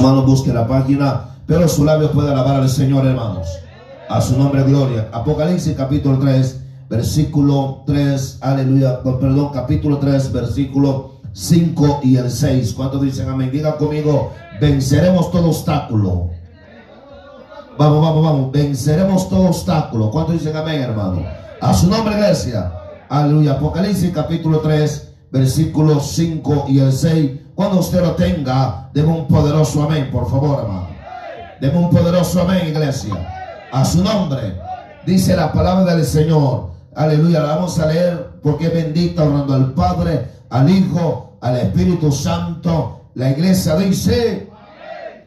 Hermano, busque la página, pero su labio puede alabar al Señor, hermanos. A su nombre, gloria. Apocalipsis capítulo 3, versículo 3, aleluya, perdón, capítulo 3, versículo 5 y el 6. ¿Cuántos dicen amén? Diga conmigo, venceremos todo obstáculo. Vamos, vamos, vamos, venceremos todo obstáculo. ¿Cuántos dicen amén, hermano? A su nombre, iglesia. Aleluya. Apocalipsis capítulo 3, versículo 5 y el 6. Cuando usted lo tenga, deme un poderoso amén, por favor, hermano. Deme un poderoso amén, iglesia. A su nombre. Dice la palabra del Señor. Aleluya. La vamos a leer porque es bendita honrando al Padre, al Hijo, al Espíritu Santo. La iglesia dice,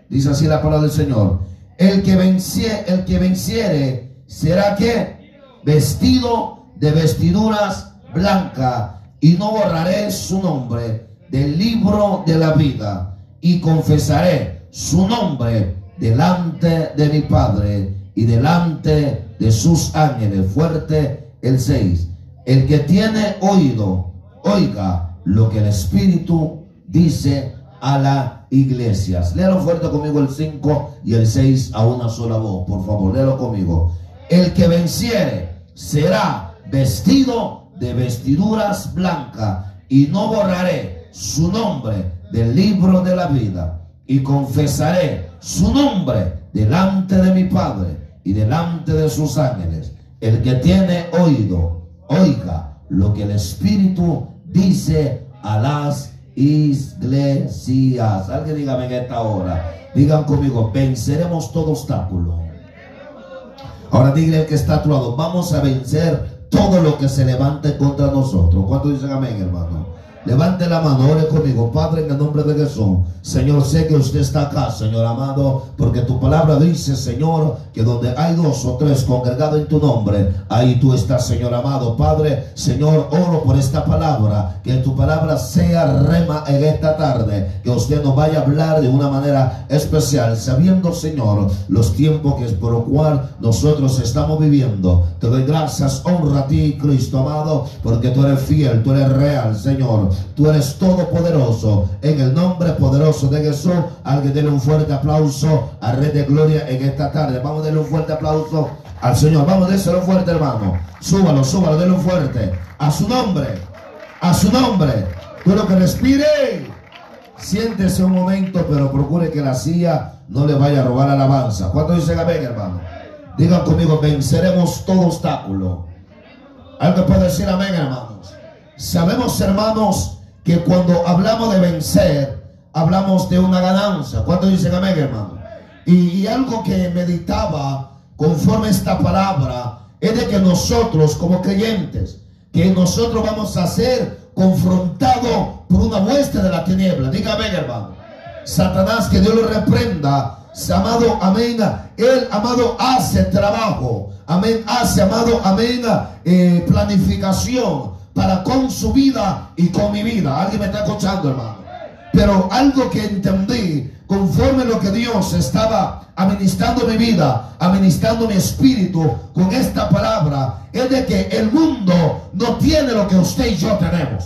dice así la palabra del Señor. El que, venciere, el que venciere será que vestido de vestiduras blancas y no borraré su nombre del libro de la vida y confesaré su nombre delante de mi Padre y delante de sus ángeles. Fuerte el 6. El que tiene oído, oiga lo que el Espíritu dice a las iglesias. Léalo fuerte conmigo el 5 y el 6 a una sola voz, por favor, léalo conmigo. El que venciere será vestido de vestiduras blancas y no borraré su nombre del libro de la vida y confesaré su nombre delante de mi Padre y delante de sus ángeles. El que tiene oído, oiga lo que el Espíritu dice a las iglesias. Alguien dígame en esta hora. Digan conmigo, venceremos todo obstáculo. Ahora dígale que está a tu lado, vamos a vencer todo lo que se levante contra nosotros. ¿Cuántos dicen amén, hermano? Levante la mano, ore conmigo, Padre, en el nombre de Jesús. Señor, sé que usted está acá, Señor amado, porque tu palabra dice, Señor, que donde hay dos o tres congregados en tu nombre, ahí tú estás, Señor amado. Padre, Señor, oro por esta palabra, que tu palabra sea rema en esta tarde, que usted nos vaya a hablar de una manera especial, sabiendo, Señor, los tiempos que por lo cual nosotros estamos viviendo. Te doy gracias, honra a ti, Cristo amado, porque tú eres fiel, tú eres real, Señor. Tú eres todopoderoso. En el nombre poderoso de Jesús, alguien denle un fuerte aplauso a Rey de Gloria en esta tarde. Vamos a darle un fuerte aplauso al Señor. Vamos a dárselo fuerte, hermano. Súbalo, súbalo, denle un fuerte. A su nombre. A su nombre. Tú que respire. Siéntese un momento, pero procure que la silla no le vaya a robar alabanza. ¿Cuánto dicen amén, hermano? Digan conmigo, venceremos todo obstáculo. ¿Alguien puede decir amén, hermanos? Sabemos, hermanos, que cuando hablamos de vencer, hablamos de una ganancia. ¿Cuánto dicen amén, hermano? Y, algo que meditaba conforme esta palabra es de que nosotros, como creyentes, que nosotros vamos a ser confrontados por una muestra de la tiniebla. Diga amén, hermano. Satanás, que Dios lo reprenda. Amado, amén. Él, amado, hace trabajo. Amén. Hace, amado, amén. Eh, planificación para con su vida y con mi vida. Alguien me está escuchando, hermano. Pero algo que entendí, conforme lo que Dios estaba administrando mi vida, administrando mi espíritu con esta palabra, es de que el mundo no tiene lo que usted y yo tenemos.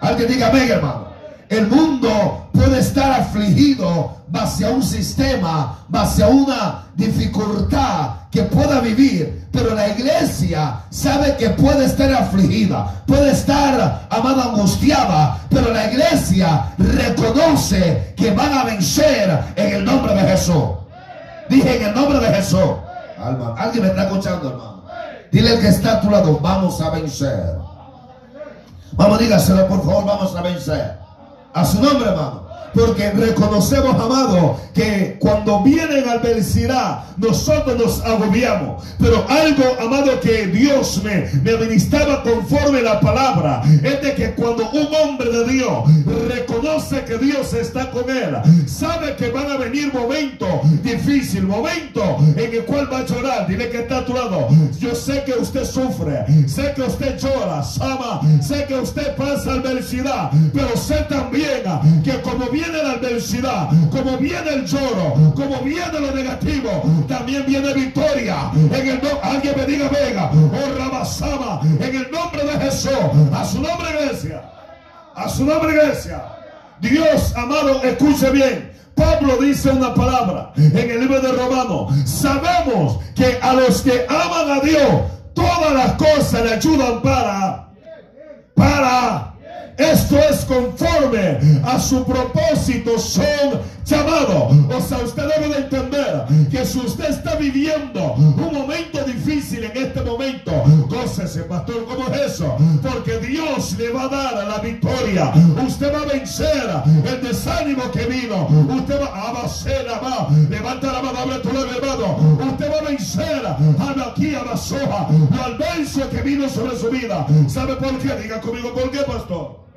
Alguien diga, amén, hermano. El mundo puede estar afligido base a un sistema, base a una dificultad que pueda vivir, pero la iglesia sabe que puede estar afligida, puede estar amada angustiada, pero la iglesia reconoce que van a vencer en el nombre de Jesús. Dije en el nombre de Jesús. alguien me está escuchando, hermano. Dile al que está a tu lado, vamos a vencer. Vamos, dígaselo por favor, vamos a vencer. A su nombre, hermano. Porque reconocemos, amado, que cuando vienen adversidad, nosotros nos agobiamos. Pero algo, amado, que Dios me, me administraba conforme la palabra, es de que cuando un hombre de Dios reconoce que Dios está con él, sabe que van a venir momentos difíciles, momentos en el cual va a llorar. Dile que está a tu lado. Yo sé que usted sufre, sé que usted llora, ama, sé que usted pasa adversidad, pero sé también que como viene la adversidad, como viene el lloro, como viene lo negativo, también viene victoria. En el alguien me diga Vega, oh Rabasama, en el nombre de Jesús, a su nombre iglesia, a su nombre iglesia. Dios amado, escuche bien. Pablo dice una palabra en el libro de Romanos. Sabemos que a los que aman a Dios, todas las cosas le ayudan para, para esto es conforme a su propósito, son llamados. O sea, usted debe de entender que si usted está viviendo un momento difícil en este momento, gócese, pastor, ¿cómo es eso? Porque Dios le va a dar la victoria. Usted va a vencer el desánimo que vino. Usted va a hacer, va. Levanta la mano, abre tu hermano. Usted va a vencer a aquí a la soja, al que vino sobre su vida. ¿Sabe por qué? Diga conmigo, ¿por qué, pastor?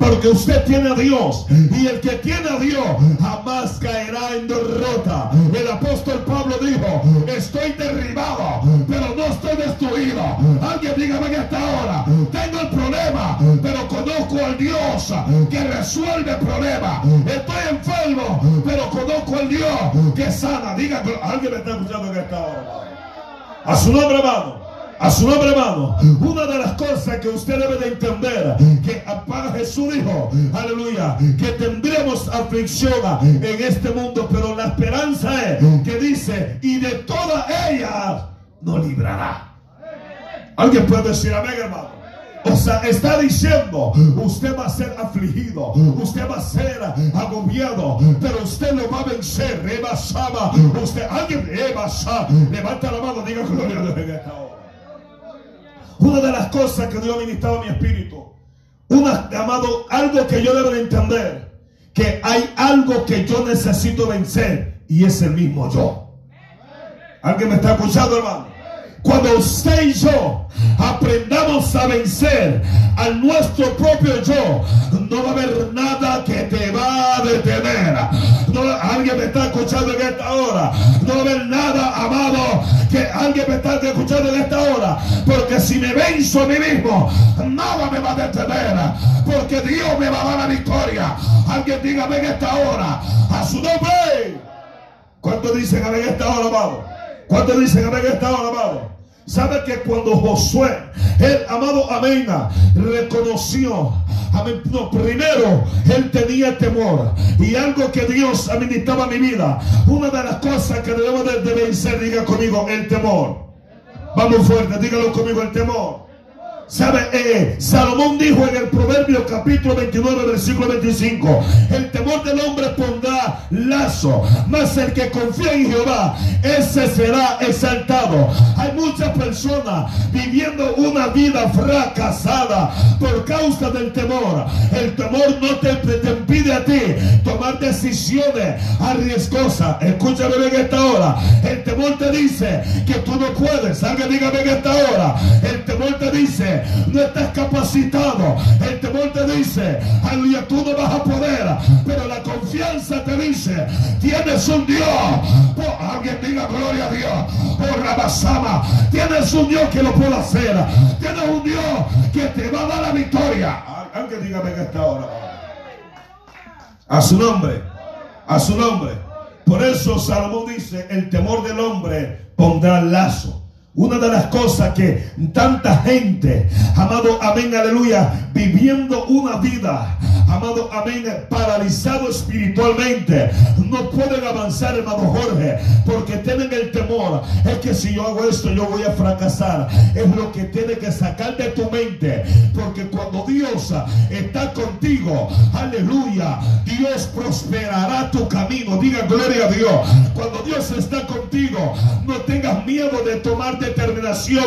Porque usted tiene a Dios. Y el que tiene a Dios jamás caerá en derrota. El apóstol Pablo dijo, estoy derribado, pero no estoy destruido. Alguien dígame en esta hora, tengo el problema, pero conozco al Dios que resuelve el problema. Estoy enfermo, pero conozco al Dios que sana. Diga, alguien me está escuchando en esta hora. A su nombre, hermano. A su nombre, hermano. Una de las cosas que usted debe de entender, que para Jesús dijo, aleluya, que tendremos aflicción en este mundo, pero la esperanza es que dice, y de todas ellas nos librará. Alguien puede decir amén, hermano. O sea, está diciendo, usted va a ser afligido, usted va a ser agobiado, pero usted lo va a vencer. Rebasaba, usted, alguien, rebasa, levanta la mano, diga gloria a Dios. Una de las cosas que Dios ha ministrado a mi espíritu, una, amado, algo que yo debo de entender, que hay algo que yo necesito vencer y es el mismo yo. ¿Alguien me está escuchando, hermano? Cuando usted y yo aprendamos a vencer a nuestro propio yo, no va a haber nada que te va a detener. Alguien me está escuchando en esta hora. No va haber nada, amado, que alguien me está escuchando en esta hora. Porque si me venzo a mí mismo, nada me va a detener. Porque Dios me va a dar la victoria. Alguien dígame en esta hora, a su nombre. ¿Cuántos dicen en esta hora, amado? ¿Cuántos dicen amén esta hora, amado? ¿Sabe que cuando Josué, el amado reconoció, amén, no, primero él tenía temor y algo que Dios administraba mi vida, una de las cosas que debemos de, de vencer, diga conmigo, el temor. Vamos fuerte, dígalo conmigo, el temor. ¿Sabe? Eh, Salomón dijo en el Proverbio capítulo 29, versículo 25, el temor del hombre pondrá lazo, mas el que confía en Jehová, ese será exaltado. Hay muchas personas viviendo una vida fracasada por causa del temor. El temor no te, impide a ti tomar decisiones arriesgosas. Escúchame en esta hora. El temor te dice que tú no puedes. Salga, dígame en esta hora. El temor te dice no estás capacitado. El temor te dice, aleluya, tú no vas a poder. Pero la confianza te dice, tienes un Dios. alguien diga gloria a Dios. Por Rabasama, tienes un Dios que lo puede hacer. Tienes un Dios que te va a dar la victoria. Alguien dígame en esta hora. A su nombre, a su nombre. Por eso Salomón dice, el temor del hombre pondrá lazo una de las cosas que tanta gente, amado, amén, aleluya, viviendo una vida, amado, amén, paralizado espiritualmente, no pueden avanzar, hermano Jorge, porque tienen el temor. Es que si yo hago esto, yo voy a fracasar. Es lo que tiene que sacar de tu mente, porque cuando Dios está contigo, aleluya, Dios prosperará tu camino. Diga gloria a Dios. Cuando Dios está contigo, no tengas miedo de tomar determinación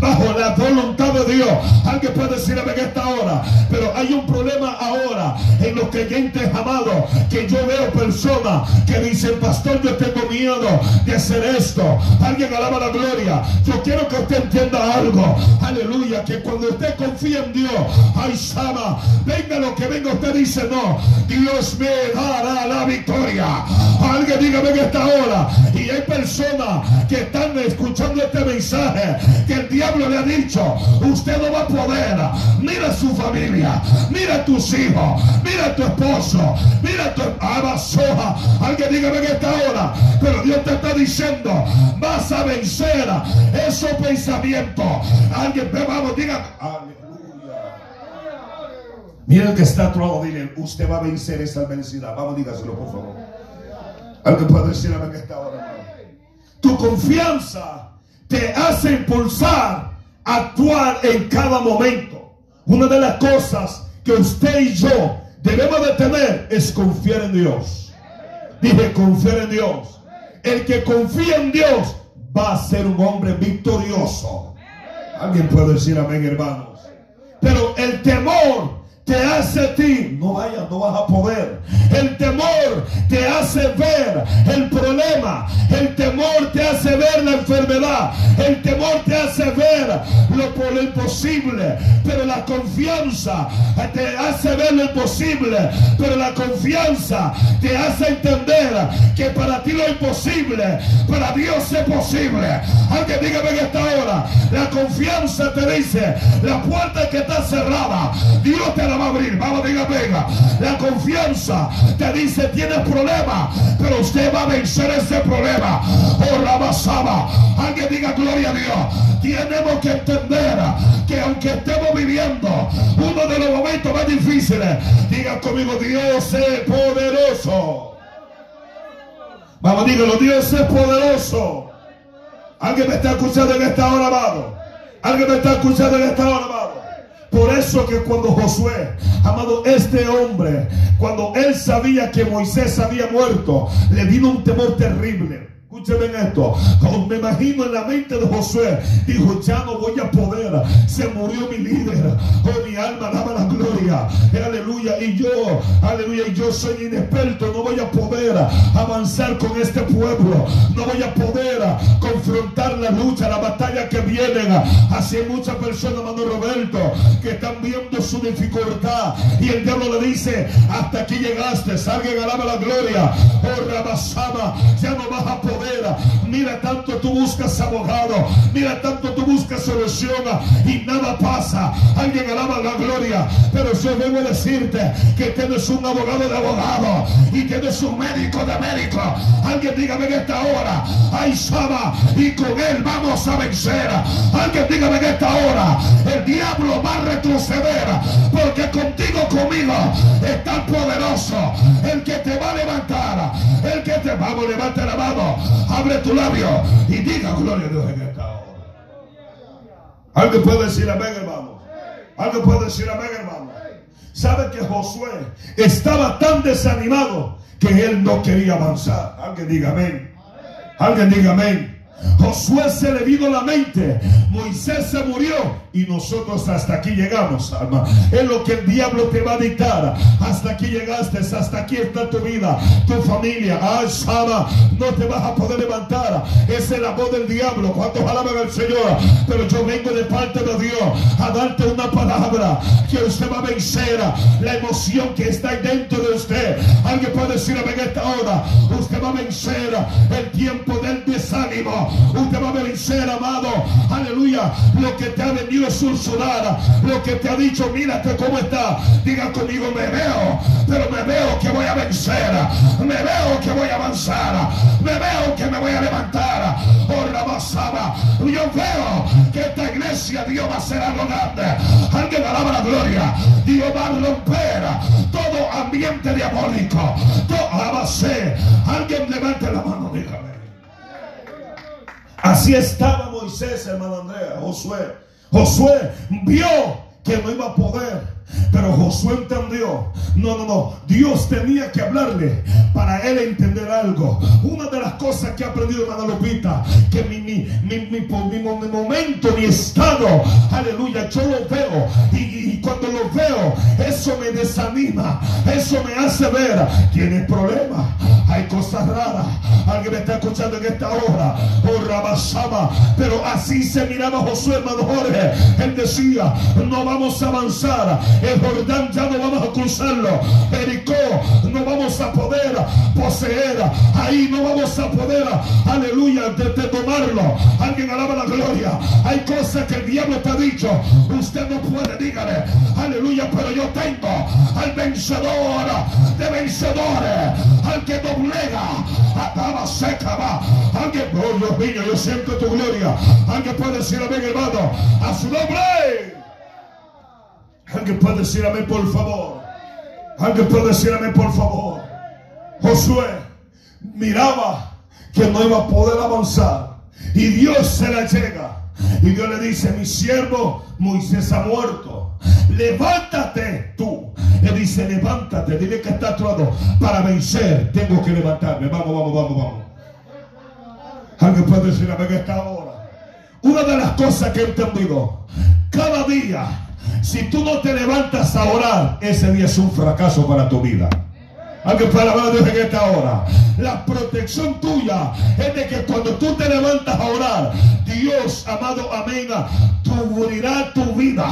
bajo la voluntad de Dios. Alguien puede decir en esta hora, pero hay un problema ahora en los creyentes amados que yo veo personas que dicen, pastor, yo tengo miedo de hacer esto. Alguien alaba la gloria. Yo quiero que usted entienda algo. Aleluya, que cuando usted confía en Dios, ay, Sama, venga lo que venga, usted dice, no, Dios me dará la victoria. Alguien dígame en esta hora. Y hay personas que están escuchando este mensaje que el diablo le ha dicho, usted no va a poder. Mira su familia, mira tus hijos, mira tu esposo, mira tu soja Alguien dígame en esta hora, pero Dios te está diciendo, vas a vencer esos pensamientos. Alguien, vamos, diga, aleluya. Mira el que está a dile, usted va a vencer esa adversidad. Vamos, dígaselo, por favor. Alguien puede decir amén que esta hora. Tu confianza te hace impulsar a actuar en cada momento. Una de las cosas que usted y yo debemos de tener es confiar en Dios. Dije confiar en Dios. El que confía en Dios va a ser un hombre victorioso. Alguien puede decir amén, hermanos. Pero el temor te hace a ti, no vayas, no vas a poder. El temor te hace ver el problema. El temor te hace ver la enfermedad. El temor te hace ver lo, lo imposible. Pero la confianza te hace ver lo imposible. Pero la confianza te hace entender que para ti lo imposible, para Dios es posible. Alguien dígame en esta hora, la confianza te dice, la puerta que está cerrada, Dios te la va a abrir. Vamos, diga, venga. La confianza te dice, tienes problema, pero usted va a vencer ese problema. Oh, la basaba. Alguien diga, gloria a Dios. Tenemos que entender que aunque estemos viviendo uno de los momentos más difíciles, diga conmigo, Dios es poderoso. Vamos, dígalo, Dios es poderoso. Alguien me está escuchando en esta hora, amado. Alguien me está escuchando en esta hora, amado. Por eso que cuando Josué, amado, este hombre, cuando él sabía que Moisés había muerto, le vino un temor terrible. Escúcheme esto. Me imagino en la mente de Josué, dijo, ya no voy a poder. Se murió mi líder. Oh, mi alma daba la gloria. Aleluya. Y yo, aleluya, y yo soy inexperto. No voy a poder avanzar con este pueblo. No voy a poder confrontar la lucha, la batalla que vienen. Así hay muchas personas, hermano Roberto, que están viendo su dificultad. Y el diablo le dice, hasta aquí llegaste. Alguien alaba la gloria. Oh, Rabasama, ya no vas a poder. Mira tanto tú buscas abogado. Mira tanto tú buscas solución. Y nada pasa. Alguien alaba la gloria. Pero yo a decirte que tienes un abogado de abogado. Y tienes un médico de médico. Alguien dígame en esta hora. Ay, Sama. Y con él vamos a vencer. Alguien dígame en esta hora. El diablo va a retroceder. Porque contigo, conmigo, está poderoso. El que te va a levantar. El que te vamos, levanta la mano. Abre tu labio y diga gloria a Dios en esta hora. Alguien puede decir amén, hermano. Alguien puede decir amén, hermano. Sabe que Josué estaba tan desanimado que él no quería avanzar. Alguien diga amén. Alguien diga amén. Josué se le vino la mente. Moisés se murió y nosotros hasta aquí llegamos, alma. Es lo que el diablo te va a dictar. Hasta aquí llegaste, hasta aquí está tu vida, tu familia. Ay, Sama, no te vas a poder levantar. Es el amor del diablo. ¿Cuántos alaban al Señor? Pero yo vengo de parte de Dios a darte una palabra que usted va a vencer la emoción que está dentro de usted. Alguien puede decirme en esta hora, usted va a vencer el tiempo del desánimo. Usted va a vencer, amado. Aleluya. Lo que te ha venido susurrar. Lo que te ha dicho, mírate cómo está. Diga conmigo, me veo. Pero me veo que voy a vencer. Me veo que voy a avanzar. Me veo que me voy a levantar. Por la basada. Yo veo que esta iglesia Dios va a ser algo grande. Alguien alaba la gloria. Dios va a romper todo ambiente diabólico. Todo base. Alguien levante la mano, dígame. Así estaba Moisés, hermano Andrea, Josué. Josué vio que no iba a poder. Pero Josué entendió, no, no, no, Dios tenía que hablarle para él entender algo. Una de las cosas que he aprendido, hermana Lupita, que mi, mi, mi, mi, mi momento, mi estado, aleluya, yo lo veo y, cuando lo veo, eso me desanima, eso me hace ver, tienes problemas, hay cosas raras. Alguien me está escuchando en esta hora, oh Rabasama, pero así se miraba Josué, hermano Jorge. Él decía, no vamos a avanzar el Jordán ya no vamos a cruzarlo. Jericó no vamos a poder poseer. Ahí no vamos a poder, aleluya, de, tomarlo. Alguien alaba la gloria. Hay cosas que el diablo te ha dicho. Usted no puede, dígale, aleluya, pero yo tengo al vencedor de vencedores, al que doblega, acaba seca va. Alguien, oh Dios mío, yo siento tu gloria. Alguien puede decir amén, hermano, a su nombre. Alguien puede decir amén, por favor. Alguien puede decir amén, por favor. Josué miraba que no iba a poder avanzar. Y Dios se la llega. Y Dios le dice, mi siervo Moisés ha muerto. Levántate tú. Le dice, levántate. Dile que está actuando. Para vencer tengo que levantarme. Vamos, vamos, vamos, vamos. Alguien puede decir a que esta hora. Una de las cosas que he entendido. Cada día, si tú no te levantas a orar, ese día es un fracaso para tu vida. Alguien puede alabar a Dios en esta hora. La protección tuya es de que cuando tú te levantas a orar, Dios, amado, amén, cubrirá tu vida.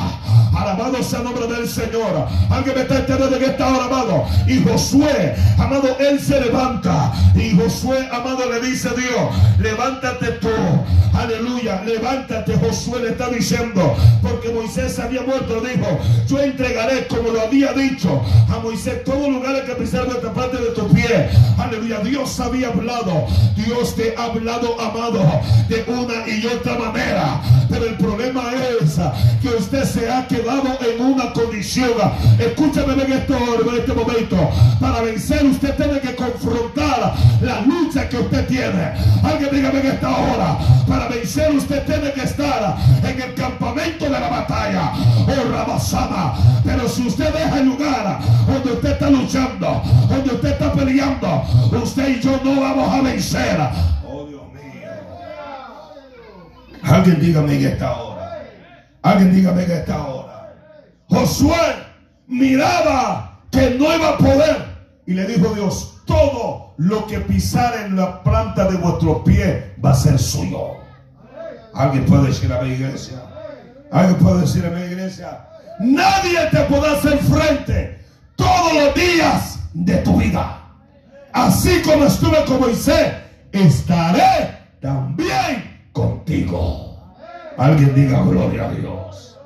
Alabado sea el nombre del Señor. Alguien me está entendiendo en esta hora, amado. Y Josué, amado, él se levanta. Y Josué, amado, le dice a Dios, levántate tú. Aleluya, levántate. Josué le está diciendo, porque Moisés había muerto, dijo, yo entregaré, como lo había dicho, a Moisés todo lugar que pisar de esta parte de tu pie. Aleluya, Dios había hablado. Dios te ha hablado, amado, de una y otra manera. Pero el problema es que usted se ha quedado en una condición. Escúchame en este, en este momento. Para vencer usted tiene que confrontar la lucha que usted tiene. Alguien dígame en esta hora. Para vencer usted tiene que estar en el campamento de la batalla. Oh, Rabasama. Pero si usted deja el lugar donde usted está luchando, donde usted está peleando, usted y yo no vamos a vencer. Oh. Alguien dígame en esta hora. Alguien dígame en esta hora. Josué miraba que no iba a poder. Y le dijo Dios, todo lo que pisara en la planta de vuestro pie va a ser suyo. Alguien puede decir a mi iglesia. Alguien puede decir a mi iglesia. Nadie te podrá hacer frente todos los días de tu vida. Así como estuve con Moisés, estaré también contigo. Alguien diga gloria a Dios.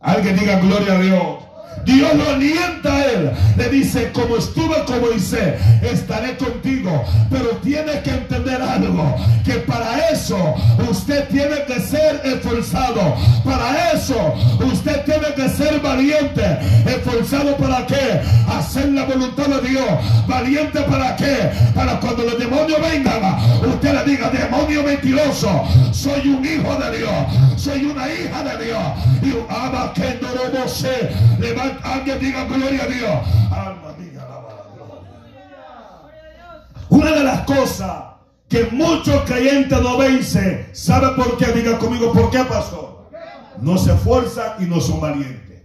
Alguien diga gloria a Dios. Dios lo alienta a él. Le dice, como estuve con Moisés, estaré contigo. Pero tiene que entender algo. Que para eso usted tiene que ser esforzado. Para eso usted que ser valiente. Esforzado para qué? Hacer la voluntad de Dios. Valiente para qué? Para cuando los demonios vengan, usted le diga, demonio mentiroso. Soy un hijo de Dios. Soy una hija de Dios. Y ama que no lo sé. Levanta alguien diga gloria a Dios. Alma mía. Una de las cosas que muchos creyentes no vencen, ¿sabe por qué? Diga conmigo, ¿por qué pasó? No se esfuerzan y no son valientes.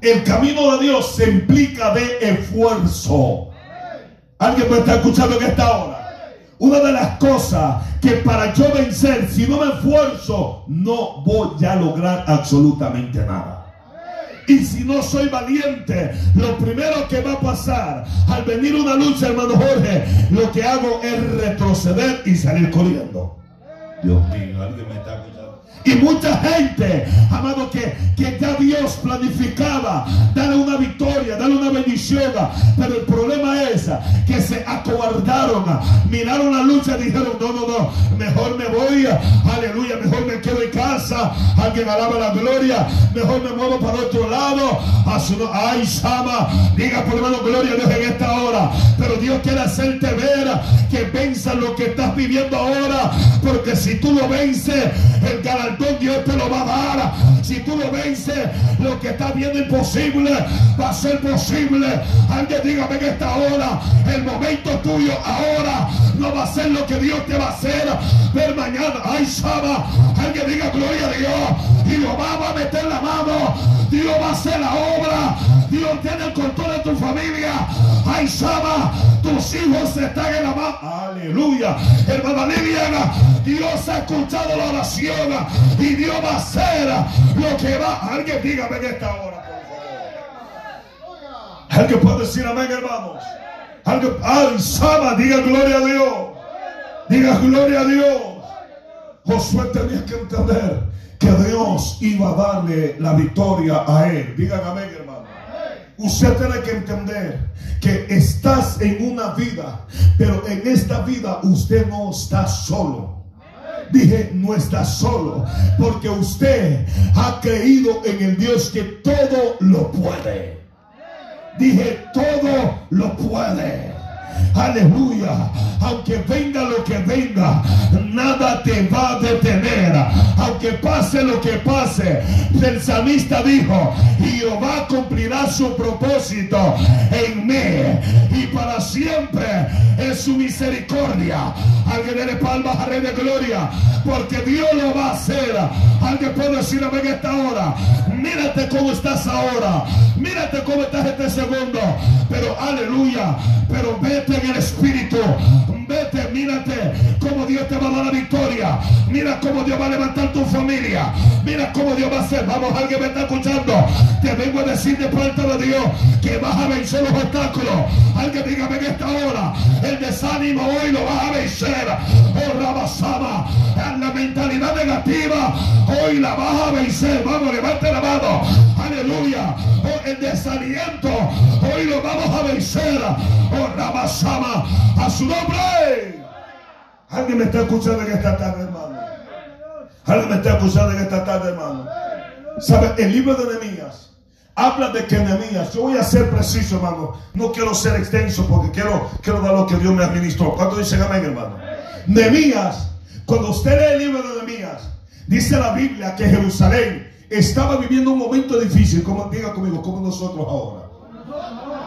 El camino de Dios se implica de esfuerzo. ¿Alguien me está escuchando en esta hora? Una de las cosas que para yo vencer, si no me esfuerzo, no voy a lograr absolutamente nada. Y si no soy valiente, lo primero que va a pasar al venir una lucha, hermano Jorge, lo que hago es retroceder y salir corriendo. Dios mío, alguien me está escuchando. Y mucha gente, amado, que, que ya Dios planificaba darle una victoria, darle una bendición. Pero el problema es que se acobardaron, miraron la lucha y dijeron, no, no, no, mejor me voy, aleluya, mejor me quedo en casa. Alguien alaba la gloria, mejor me muevo para otro lado. Ay, Sama, diga por hermano gloria a Dios en esta hora. Pero Dios quiere hacerte ver que venza lo que estás viviendo ahora. Porque si tú lo vences, el galardón Dios te lo va a dar. Si tú lo vences, lo que estás viendo imposible va a ser posible. Alguien dígame en esta hora, el momento tuyo ahora no va a ser lo que Dios te va a hacer. Mañana, ay, Saba, alguien diga gloria a Dios. Dios va a meter la mano. Dios va a hacer la obra. Dios tiene el control de tu familia. Ay, Saba, tus hijos están en la mano. Aleluya. Hermana Liliana, Dios ha escuchado la oración y Dios va a hacer lo que va. Alguien dígame en esta hora. Alguien puede decir amén, hermanos. Alguien, ay, Sama, diga gloria a Dios. Diga gloria a Dios. Josué tenía que entender que Dios iba a darle la victoria a él. Digan amén, hermano. Usted tiene que entender que estás en una vida, pero en esta vida usted no está solo. Dije, no está solo, porque usted ha creído en el Dios que todo lo puede. Dije, todo lo puede. Aleluya, aunque venga lo que venga, nada te va a detener. Aunque pase lo que pase, el salmista dijo, Jehová cumplirá su propósito en mí y para siempre es su misericordia. Alguien le palmas a Rey de Gloria, porque Dios lo va a hacer. Alguien puede decir en esta hora, mírate cómo estás ahora, mírate cómo estás este segundo, pero aleluya, pero vete en el Espíritu, vete, mírate cómo Dios te va a dar la victoria, mira cómo Dios va a levantar tu familia, mira cómo Dios va a hacer, vamos, alguien me está escuchando, te vengo a decir de parte de Dios que vas a vencer los obstáculos, alguien dígame en esta hora, el desánimo hoy lo vas a vencer, oh Rabasama, la mentalidad negativa, hoy la vas a vencer, vamos, levante la mano, aleluya, oh, el desaliento, hoy lo vamos a vencer, oh Rabasama, a su nombre. Alguien me está escuchando en esta tarde, hermano. Alguien me está escuchando en esta tarde, hermano. ¿Sabe? El libro de Nehemías habla de que Nehemías, yo voy a ser preciso, hermano. No quiero ser extenso porque quiero, quiero dar lo que Dios me administró. ¿Cuánto dicen amén, hermano? Nehemías, cuando usted lee el libro de Nehemías, dice la Biblia que Jerusalén estaba viviendo un momento difícil. Como, diga conmigo, como nosotros ahora.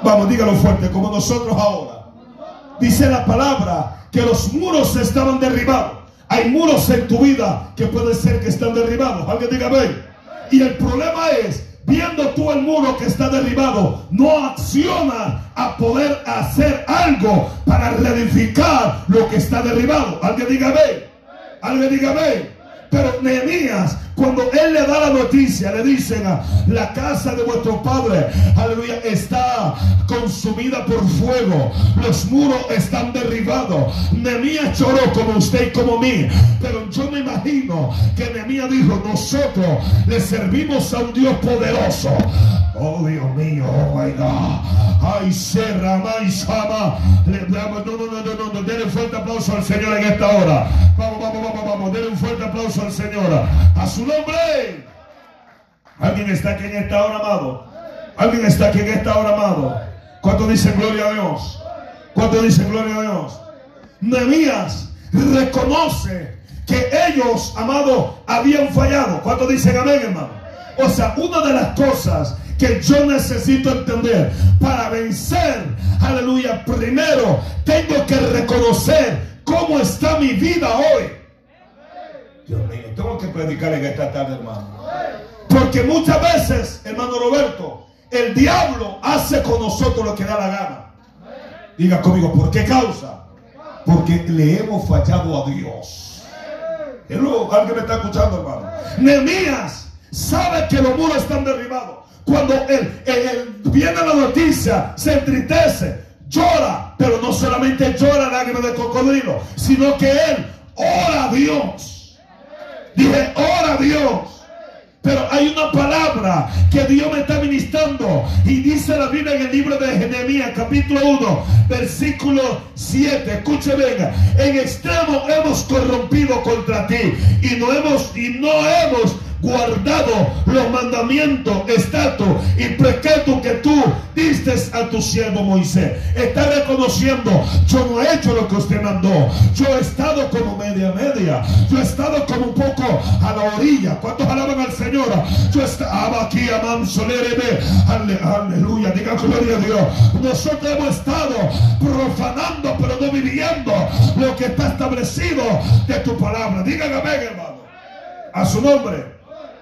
Vamos, dígalo fuerte, como nosotros ahora. Dice la palabra que los muros estaban derribados. Hay muros en tu vida que puede ser que están derribados. Alguien diga, ven. Y el problema es, viendo tú el muro que está derribado, no acciona a poder hacer algo para reedificar lo que está derribado. Alguien diga, ven. Alguien diga, ven. Pero Nehemías, cuando él le da la noticia, le dicen, la casa de vuestro padre, aleluya, está consumida por fuego. Los muros están derribados. Nehemías lloró como usted y como mí. Pero yo me imagino que Nehemías dijo, nosotros le servimos a un Dios poderoso. Oh Dios mío, oh my God. Ay, serra, may, sama. Le damos, no, no, no, no, no, denle fuerte aplauso al Señor en esta hora. Vamos, vamos, vamos, vamos, denle un fuerte aplauso al Señor. A su nombre. ¿Alguien está aquí en esta hora, amado? ¿Alguien está aquí en esta hora, amado? ¿Cuánto dicen gloria a Dios? ¿Cuánto dicen gloria a Dios? Nehemías reconoce que ellos, amado, habían fallado. ¿Cuánto dicen amén, hermano? O sea, una de las cosas que yo necesito entender para vencer, aleluya, primero tengo que reconocer cómo está mi vida hoy. Dios mío, tengo que predicar en esta tarde, hermano. Porque muchas veces, hermano Roberto, el diablo hace con nosotros lo que da la gana. Diga conmigo, ¿por qué causa? Porque le hemos fallado a Dios. Hello, alguien me está escuchando, hermano. Nehemías sabe que los muros están derribados. Cuando él, él- viene la noticia, se entristece, llora, pero no solamente llora lágrimas de cocodrilo, sino que él ora a Dios. Dije, ora Dios. Pero hay una palabra que Dios me está ministrando y dice la Biblia en el libro de Jeremías capítulo 1 versículo 7 escuche venga en extremo hemos corrompido contra ti y no hemos y no hemos guardado los mandamientos, estatus y preceptos que tú diste a tu siervo Moisés. Está reconociendo, yo no he hecho lo que usted mandó. Yo he estado como media media. Yo he estado como un poco a la orilla. ¿Cuántos alaban al Señor? Yo estaba aquí a Mansolerebe. Ale- Aleluya, diga gloria a Dios. Nosotros hemos estado profanando, pero no viviendo lo que está establecido de tu palabra. Digan amén, hermano. A su nombre.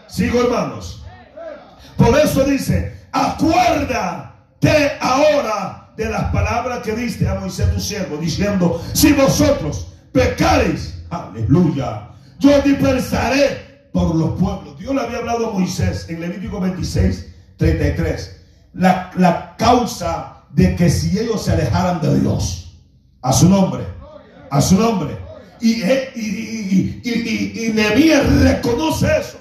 Sigo, hermanos. Por eso dice, acuérdate ahora de las palabras que diste a Moisés tu siervo, diciendo, si vosotros pecareis, aleluya, yo dispersaré por los pueblos. Dios le había hablado a Moisés en Levítico 26, 33. La, la causa de que si ellos se alejaran de Dios, a su nombre, a su nombre. Y, y, y, y, y Nehemías reconoce eso.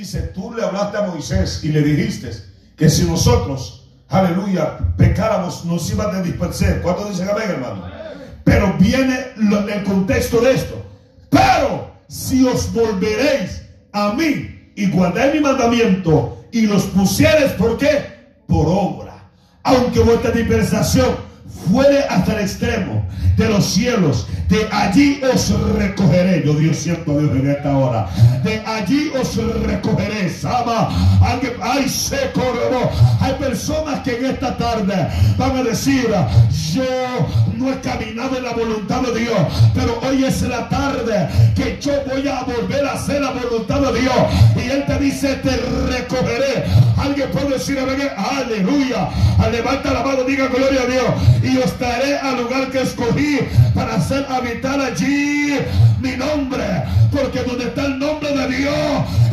Dice, tú le hablaste a Moisés y le dijiste que si nosotros, aleluya, pecáramos, nos iban a dispersar. ¿Cuántos dicen amén, hermano? Pero viene lo- el contexto de esto. Pero si os volveréis a mí y guardáis mi mandamiento y los pusieres, ¿por qué? Por obra. Aunque vuestra dispersación fuere hasta el extremo de los cielos, de allí os recogeré. Yo Dios siento Dios en esta hora. De allí os recogeré. Sama, alguien, ay, seco, Hay personas que en esta tarde van a decir, yo no he caminado en la voluntad de Dios, pero hoy es la tarde que yo voy a volver a hacer la voluntad de Dios. Y Él te dice, te recogeré. Alguien puede decir, aleluya. Levanta la mano, diga gloria a Dios. Os traeré al lugar que escogí para hacer habitar allí mi nombre. Porque donde está el nombre de Dios,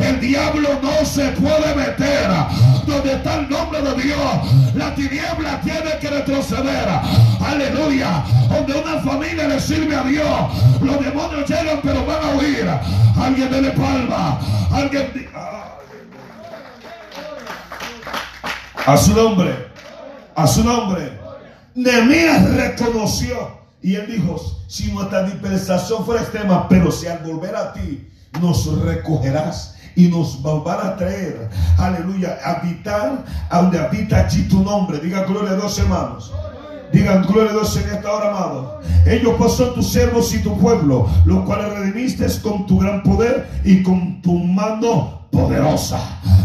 el diablo no se puede meter. Donde está el nombre de Dios, la tiniebla tiene que retroceder. Aleluya. Donde una familia le sirve a Dios, los demonios llegan pero van a huir. Alguien dele palma. Alguien... A su nombre. A su nombre. Nehemías reconoció y él dijo, si nuestra dispensación fuera extrema, pero si al volver a ti nos recogerás y nos van a traer, aleluya, habitar a donde habita allí tu nombre. Diga gloria a Dios, hermanos. Digan gloria a Dios en esta hora, amado. Ellos pues son tus siervos y tu pueblo, los cuales redimiste con tu gran poder y con tu mano poderosa.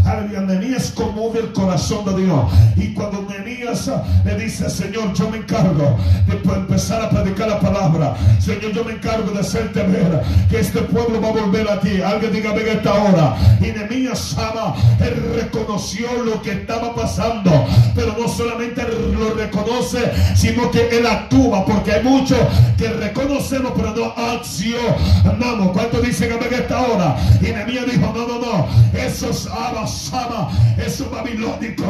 Aleluya. Nehemías conmueve el corazón de Dios. Y cuando Nehemías le dice, Señor, yo me encargo de empezar a predicar la palabra. Señor, yo me encargo de hacerte ver que este pueblo va a volver a ti. Alguien diga, venga esta hora. Y Nehemías ama, él reconoció lo que estaba pasando. Pero no solamente lo reconoce, sino que él actúa. Porque hay muchos que reconocemos, pero no accionamos. ¿Cuánto dicen, venga esta hora? Y Nehemías dijo, no, no, no esos abasama, esos babilónicos,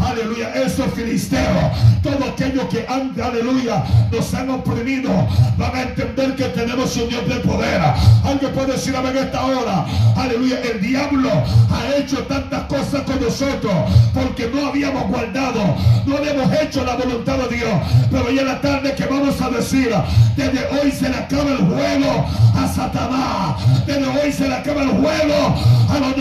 aleluya, esos filisteos, todo aquello que han, aleluya, nos han oprimido, van a entender que tenemos un Dios de poder. Alguien puede decir en esta hora, aleluya, el diablo ha hecho tantas cosas con nosotros porque no habíamos guardado, no habíamos hecho la voluntad de Dios. Pero en la tarde que vamos a decir, desde hoy se le acaba el juego a Satanás, desde hoy se le acaba el juego a los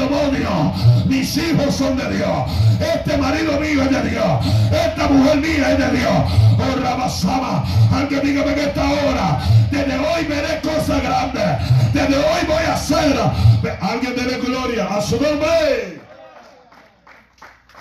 mis hijos son de Dios. Este marido mío es de Dios. Esta mujer mía es de Dios. Oh, Rabasama. Alguien dígame en esta hora. Desde hoy veré cosas grandes. Desde hoy voy a hacer. Alguien dé gloria a su nombre.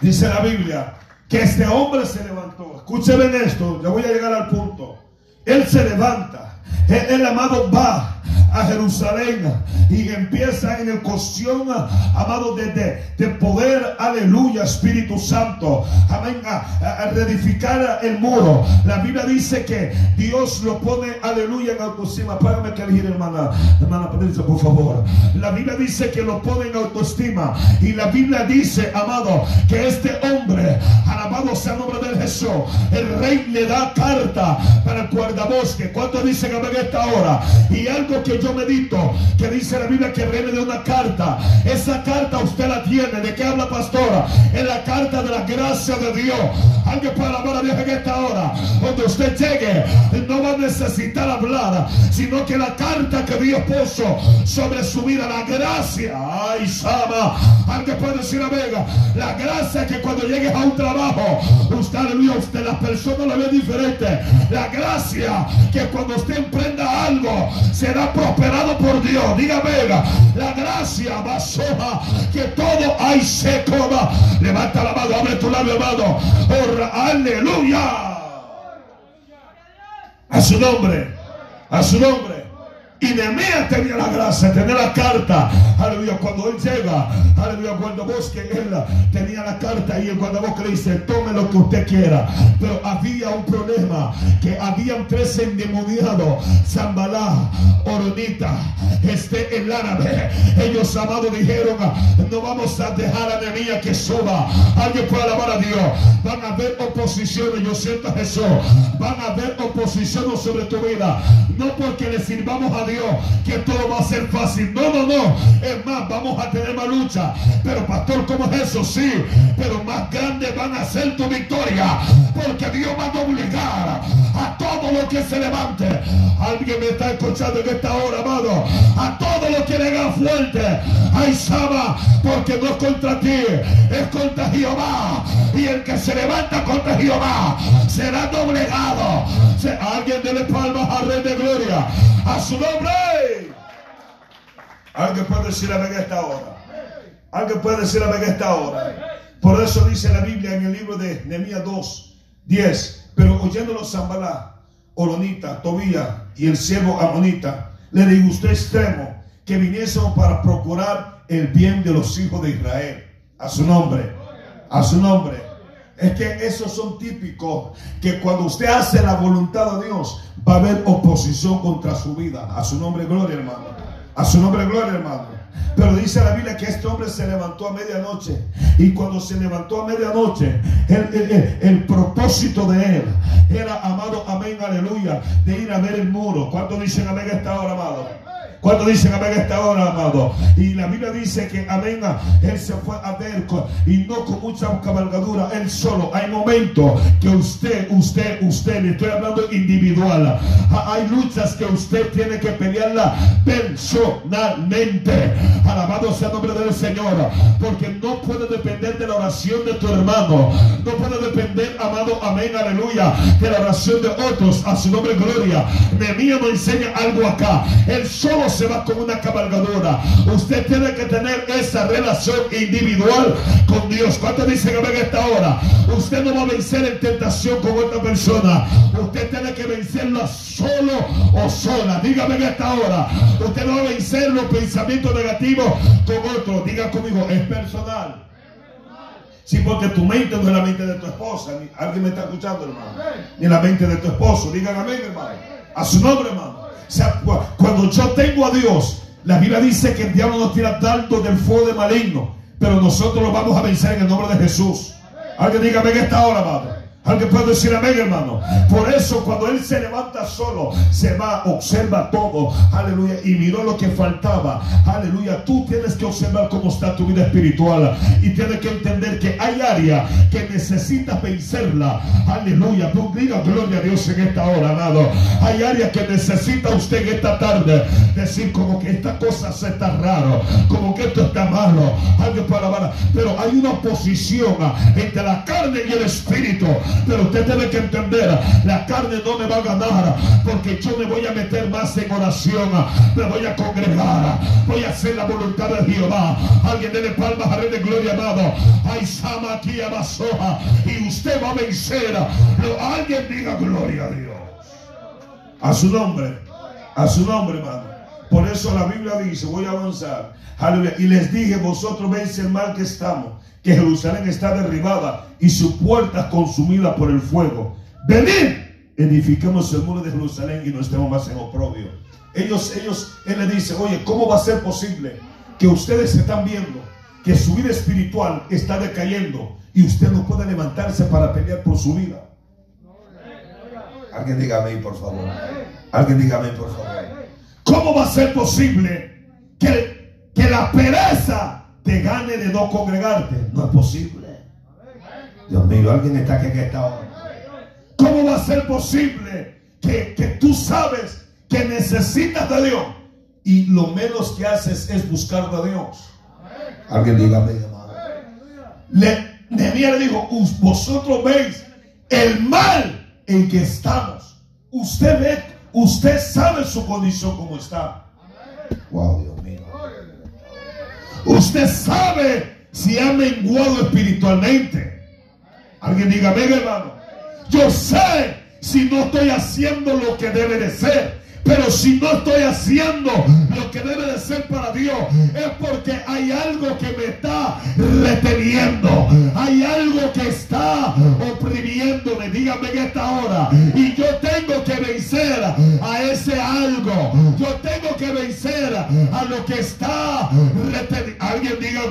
Dice la Biblia que este hombre se levantó. Escúcheme esto. Le voy a llegar al punto. Él se levanta. el amado va a Jerusalén y empieza en el cuestión, amado, de, de, poder, aleluya, Espíritu Santo, amén, a, reedificar el muro. La Biblia dice que Dios lo pone, aleluya, en autoestima. Págame que elegir, hermana, hermana Patricia, por favor. La Biblia dice que lo pone en autoestima y la Biblia dice, amado, que este hombre, alabado sea el nombre de Jesús, el rey le da carta para el guardabosque. ¿Cuánto dicen en esta hora? Y algo que yo medito, que dice la Biblia que viene de una carta. Esa carta usted la tiene. ¿De qué habla pastora? En la carta de la gracia de Dios. Alguien puede alabar a Dios en esta hora. Cuando usted llegue, no va a necesitar hablar, sino que la carta que Dios puso sobre su vida, la gracia. Ay, Sama. Alguien puede decir a Vega, la gracia que cuando llegues a un trabajo, usted, aleluya, usted, la persona la ve diferente. La gracia que cuando usted emprenda algo, será prosperado por Dios. Diga, Vega, la gracia soja que todo hay se coma. Levanta la mano, abre tu labio, amado. aleluya. A su nombre, a su nombre. Y Nehemías tenía la gracia, tenía la carta. Aleluya. Cuando él llega, aleluya. Cuando que él tenía la carta y el guardabosque le dice: Tome lo que usted quiera. Pero había un problema: que habían tres endemoniados: Zambalá, Oronita, este el árabe. Ellos, amados, dijeron: No vamos a dejar a Nehemías que suba. Alguien puede alabar a Dios. Van a haber oposiciones. Yo siento a Jesús. Van a haber oposiciones sobre tu vida. No porque le sirvamos a Dios que todo va a ser fácil. No, no, no. Es más, vamos a tener más lucha. Pero pastor, ¿cómo es eso? Sí. Pero más grande van a ser tu victoria. Porque Dios va a obligar a todo lo que se levante. Alguien me está escuchando en esta hora, amado. A todo lo que le haga fuerte. Ay, Sama, porque no es contra ti, es contra Jehová. Y el que se levanta contra Jehová será doblegado. Alguien dele palmas al Rey de Gloria. A su nombre. Alguien puede decir amén a esta hora. Alguien puede decir amén a esta hora. Por eso dice la Biblia en el libro de Nehemías 2, 10. Pero oyéndolo Zambalá, Oronita, Tobía y el siervo Amonita, le disgustó extremo que viniésemos para procurar el bien de los hijos de Israel. A su nombre. A su nombre. Es que esos son típicos que cuando usted hace la voluntad de Dios va a haber oposición contra su vida. A su nombre, gloria, hermano. A su nombre, gloria, hermano. Pero dice la Biblia que este hombre se levantó a medianoche. Y cuando se levantó a medianoche, el, el- propósito de él era, amado, amén, aleluya, de ir a ver el muro. ¿Cuántos dicen amén a esta hora, amado? Cuando dicen amén a esta hora, amado. Y la Biblia dice que amén, él se fue a ver y no con mucha cabalgadura, él solo. Hay momentos que usted, usted, usted, estoy hablando individual. Ah, Hay luchas que usted tiene que pelearla personalmente. Alabado sea el nombre del Señor. Porque no puede oración de tu hermano. No puede depender, amado, amén, aleluya, de la oración de otros. A su nombre, gloria. Nehemías nos enseña algo acá. Él solo se va con una cabalgadura. Usted tiene que tener esa relación individual con Dios. ¿Cuántos dicen amén a esta hora? Usted no va a vencer en tentación con otra persona. Usted tiene que vencerla solo o sola. Dígame en esta hora. Usted no va a vencer los pensamientos negativos con otro. Diga conmigo, es personal. Sí, porque tu mente no es la mente de tu esposa. Alguien me está escuchando, hermano. Ni la mente de tu esposo. Digan amén, hermano. A su nombre, hermano. O sea, cu- cuando yo tengo a Dios, la Biblia dice que el diablo nos tira dardo del fuego de maligno. Pero nosotros lo vamos a vencer en el nombre de Jesús. Alguien diga amén esta hora, hermano. Alguien puede decir amén, hermano. Por eso, cuando él se levanta solo, se va, observa todo. Aleluya. Y miró lo que faltaba. Aleluya. Tú tienes que observar cómo está tu vida espiritual. Y tienes que entender que hay área que necesitas vencerla. Aleluya. Tú diga gloria a Dios en esta hora, amado. Hay área que necesita usted en esta tarde. Decir como que esta cosa se está raro. Como que esto está malo. Alguien para. Pero hay una oposición entre la carne y el espíritu. Pero usted tiene que entender, la carne no me va a ganar porque yo me voy a meter más en oración, me voy a congregar, voy a hacer la voluntad de Jehová. Alguien dele palmas a de Gloria, amado. Ay, Sama aquí abasoja. Y usted va a vencer. Alguien diga gloria a Dios. A su nombre. A su nombre, hermano. Por eso la Biblia dice, voy a avanzar. Y les dije, vosotros veis el mal que estamos, que Jerusalén está derribada y su puerta consumida por el fuego. Venid, edifiquemos el muro de Jerusalén y no estemos más en oprobio. Ellos, ellos, él le dice, oye, ¿cómo va a ser posible que ustedes están viendo que su vida espiritual está decayendo y usted no puede levantarse para pelear por su vida? Alguien diga amén, por favor. Alguien diga amén, por favor. ¿Cómo va a ser posible que, que la pereza te gane de no congregarte? No es posible. Dios mío, alguien está aquí en esta hora. ¿Cómo va a ser posible que, que tú sabes que necesitas de Dios y lo menos que haces es buscar de Dios? Alguien diga amén, hermano. Le, le dijo, "Us- vosotros veis el mal en que estamos. Usted ve, usted sabe su condición como está. Wow, Dios. Usted sabe si ha menguado espiritualmente. Alguien diga, amén, hermano. Yo sé si no estoy haciendo lo que debe de ser. Pero si no estoy haciendo lo que debe de ser para Dios, es porque hay algo que me está reteniendo. Hay algo que está oprimiéndome. Dígame en esta hora. Y yo tengo que vencer a ese algo. Yo tengo que vencer a lo que está reteniendo. Alguien diga,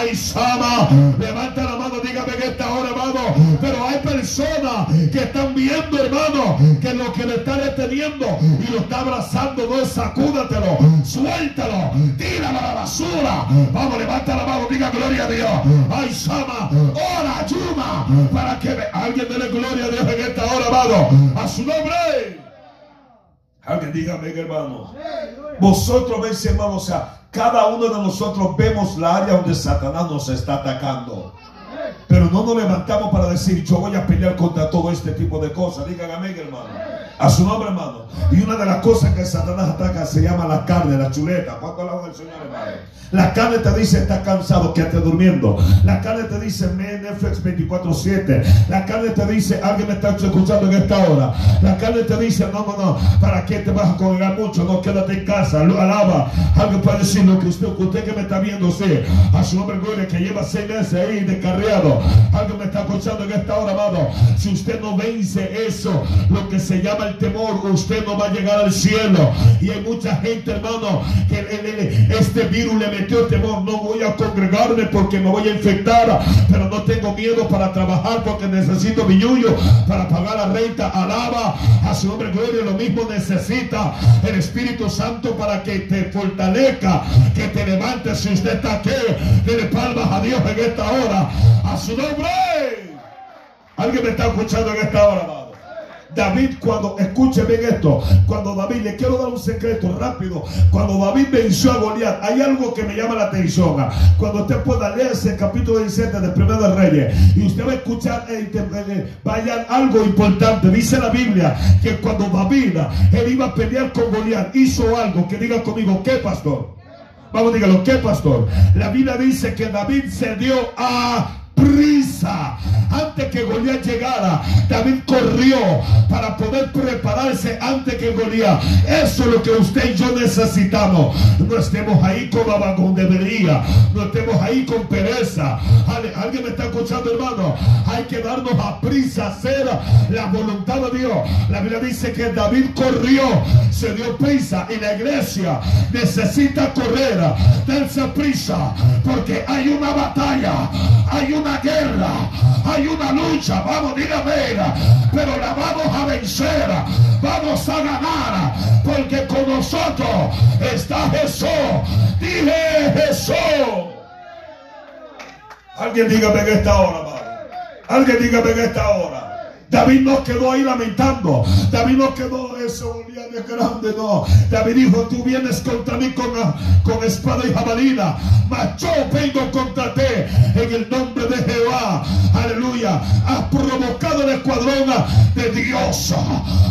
ay, Sama, levanta la mano, dígame en esta hora, hermano. Pero hay personas que están viendo, hermano, que lo que le está reteniendo y lo está abrazando no sacúdatelo, suéltalo, tíralo a la basura. Vamos, levanta la mano, diga gloria a Dios. Ay, Sama, ora, ayuda, para que ve- alguien dele gloria a Dios en esta hora, amado. A su nombre. Alguien dígame, hermano. Vosotros veis, hermano, o sea, cada uno de nosotros vemos la área donde Satanás nos está atacando. Pero no nos levantamos para decir, yo voy a pelear contra todo este tipo de cosas. Dígame, amén, hermano. A su nombre, hermano. Y una de las cosas que Satanás ataca se llama la carne, la chuleta. ¿Cuánto alaba del Señor, hermano? La carne te dice, está cansado, quédate durmiendo. La carne te dice, Netflix 24-7. La carne te dice, alguien me está escuchando en esta hora. La carne te dice, no, no, no, ¿para qué te vas a congregar mucho? No, quédate en casa, lo alaba. Alguien puede decir, lo que usted, usted que me está viendo, sí. A su nombre, gloria, que lleva seis meses ahí descarriado. Alguien me está escuchando en esta hora, amado. Si usted no vence eso, lo que se llama el temor, usted no va a llegar al cielo. Y hay mucha gente, hermano, que este virus le metió temor. No voy a congregarme porque me voy a infectar, pero no tengo miedo para trabajar porque necesito mi yuyo para pagar la renta. Alaba a su nombre, gloria. Lo mismo necesita el Espíritu Santo para que te fortalezca, que te levantes. Si usted está aquí, dele palmas a Dios en esta hora. A su nombre. Alguien me está escuchando en esta hora. David, cuando, escuche bien esto, cuando David, le quiero dar un secreto rápido, cuando David venció a Goliat, hay algo que me llama la atención. Cuando usted pueda leerse el capítulo 17 de Primero de Reyes y usted va a escuchar, eh, eh, vaya algo importante. Dice la Biblia que cuando David, él iba a pelear con Goliat, hizo algo que diga conmigo, ¿qué pastor? Vamos, dígalo, ¿qué pastor? La Biblia dice que David se dio a prisa. Antes que Goliat llegara, David corrió para poder prepararse antes que Goliat. Eso es lo que usted y yo necesitamos. No estemos ahí con debería No estemos ahí con pereza. ¿Alguien me está escuchando, hermano? Hay que darnos a prisa hacer la voluntad de Dios. La Biblia dice que David corrió, se dio prisa y la iglesia necesita correr, darse prisa, porque hay una batalla, hay una guerra, una lucha, vamos, dígame, pero la vamos a vencer, vamos a ganar, porque con nosotros está Jesús. Dile Jesús. Alguien dígame en esta hora, Alguien dígame en esta hora. David no quedó ahí lamentando. David no quedó eso de grande, no. David dijo, tú vienes contra mí con, con espada y jabalina, mas yo vengo contra ti en el nombre de Jehová. Aleluya. Has provocado el escuadrón de Dios.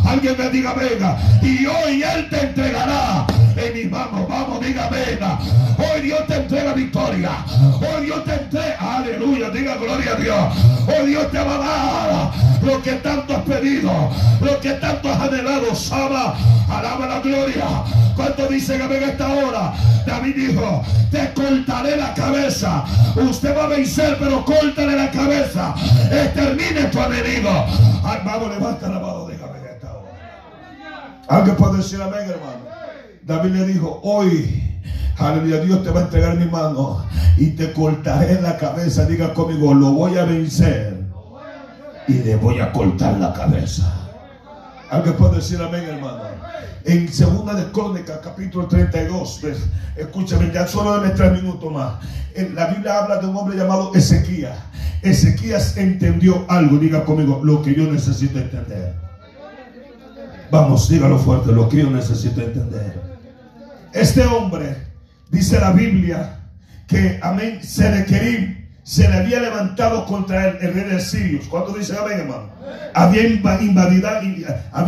Alguien me diga, venga. Y hoy Él te entregará en mis manos. Vamos, diga, venga. Hoy Dios te entrega victoria. Hoy Dios te entrega. Aleluya. Diga gloria a Dios. Hoy Dios te va a tanto has pedido. Lo que tanto has anhelado. Saba. Alaba la gloria. ¿Cuánto dice que en esta hora? David dijo, te cortaré la cabeza. Usted va a vencer, pero córtale la cabeza. Extermine tu enemigo. Vamos, levanta la mano, déjame esta hora. Alguien puede decir amén, hermano. David le dijo, hoy, aleluya, Dios te va a entregar mi mano y te cortaré la cabeza. Diga conmigo, lo voy a vencer y le voy a cortar la cabeza. Alguien puede decir amén, hermano. En segunda de Crónica, capítulo 32, escúchame, ya solo de tres minutos más. La Biblia habla de un hombre llamado Ezequías. Ezequías entendió algo, diga conmigo, lo que yo necesito entender. Vamos, dígalo fuerte, lo que yo necesito entender. Este hombre, dice la Biblia, que amén, Senequerim se le había levantado contra el, rey de Sirius. ¿Cuánto dice amén, hermano? Había invadido,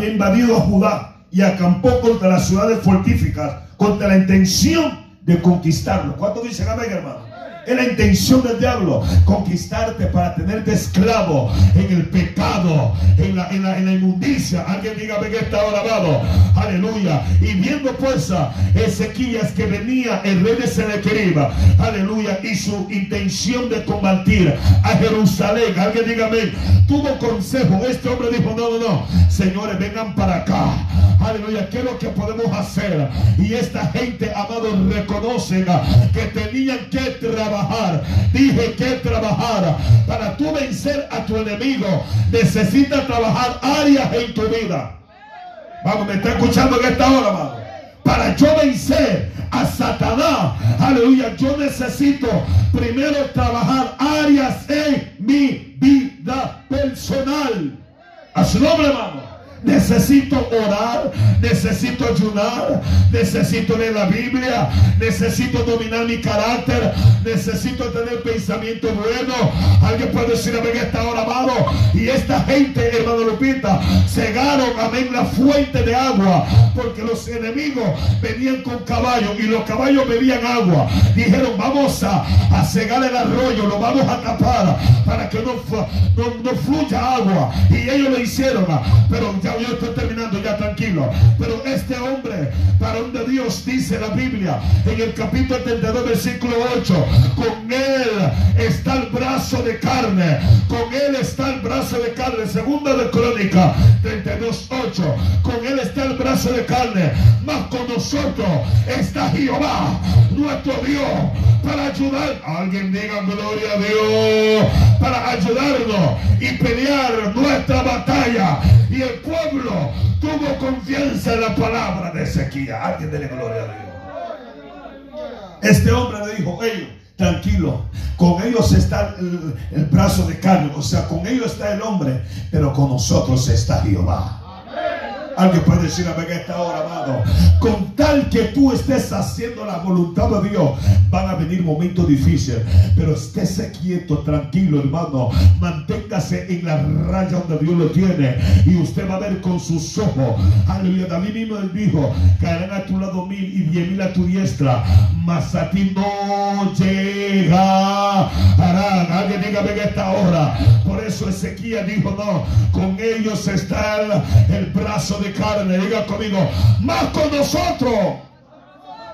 invadido a Judá y acampó contra las ciudades fortificadas, contra la intención de conquistarlo. ¿Cuánto dice amén, hermano? Es la intención del diablo, conquistarte para tenerte esclavo en el pecado, en la, en la, inmundicia. Alguien dígame que está alabado. Aleluya. Y viendo pues a Ezequías que venía el rey de Senequerib, aleluya, y su intención de combatir a Jerusalén. Alguien dígame, tuvo consejo. Este hombre dijo, no, no, no, señores, vengan para acá. Aleluya, ¿qué es lo que podemos hacer? Y esta gente, amado, reconocen que tenían que trabajar Dije que trabajar. Para tú vencer a tu enemigo, necesitas trabajar áreas en tu vida. Vamos, me está escuchando en esta hora. Para yo vencer a Satanás, aleluya, yo necesito primero trabajar áreas en mi vida personal. A su nombre, hermano. Necesito orar, necesito ayunar, necesito leer la Biblia, necesito dominar mi carácter, necesito tener pensamiento bueno. Alguien puede decir amén esta hora, amado. Y esta gente, hermano Lupita, cegaron, amén, la fuente de agua, porque los enemigos venían con caballos y los caballos bebían agua. Dijeron, vamos a, a cegar el arroyo, lo vamos a tapar para que no, no, fluya agua. Y ellos lo hicieron, pero ya yo estoy terminando, ya tranquilo. Pero este hombre, para donde Dios dice la Biblia, en el capítulo 32, versículo 8, con él está el brazo de carne, con él está el brazo de carne, segunda de Crónica 32, 8, con él está el brazo de carne, más con nosotros está Jehová, nuestro Dios, para ayudar. Alguien diga gloria a Dios, para ayudarnos y pelear nuestra batalla. Y el pueblo tuvo confianza en la palabra de Ezequiel. Alguien dele gloria a Dios. Este hombre le dijo, ellos, tranquilo, con ellos está el, el, brazo de carne, o sea, con ellos está el hombre, pero con nosotros está Jehová. Alguien puede decir a esta hora, amado. Con tal que tú estés haciendo la voluntad de Dios, van a venir momentos difíciles. Pero estése quieto, tranquilo, hermano. Manténgase en la raya donde Dios lo tiene. Y usted va a ver con sus ojos. Aleluya. David mismo dijo: caerán a tu lado mil y diez mil a tu diestra. Mas a ti no llega. Alguien diga en esta hora. Por eso Ezequiel dijo: No, con ellos está el brazo de carne. Diga conmigo, más con nosotros.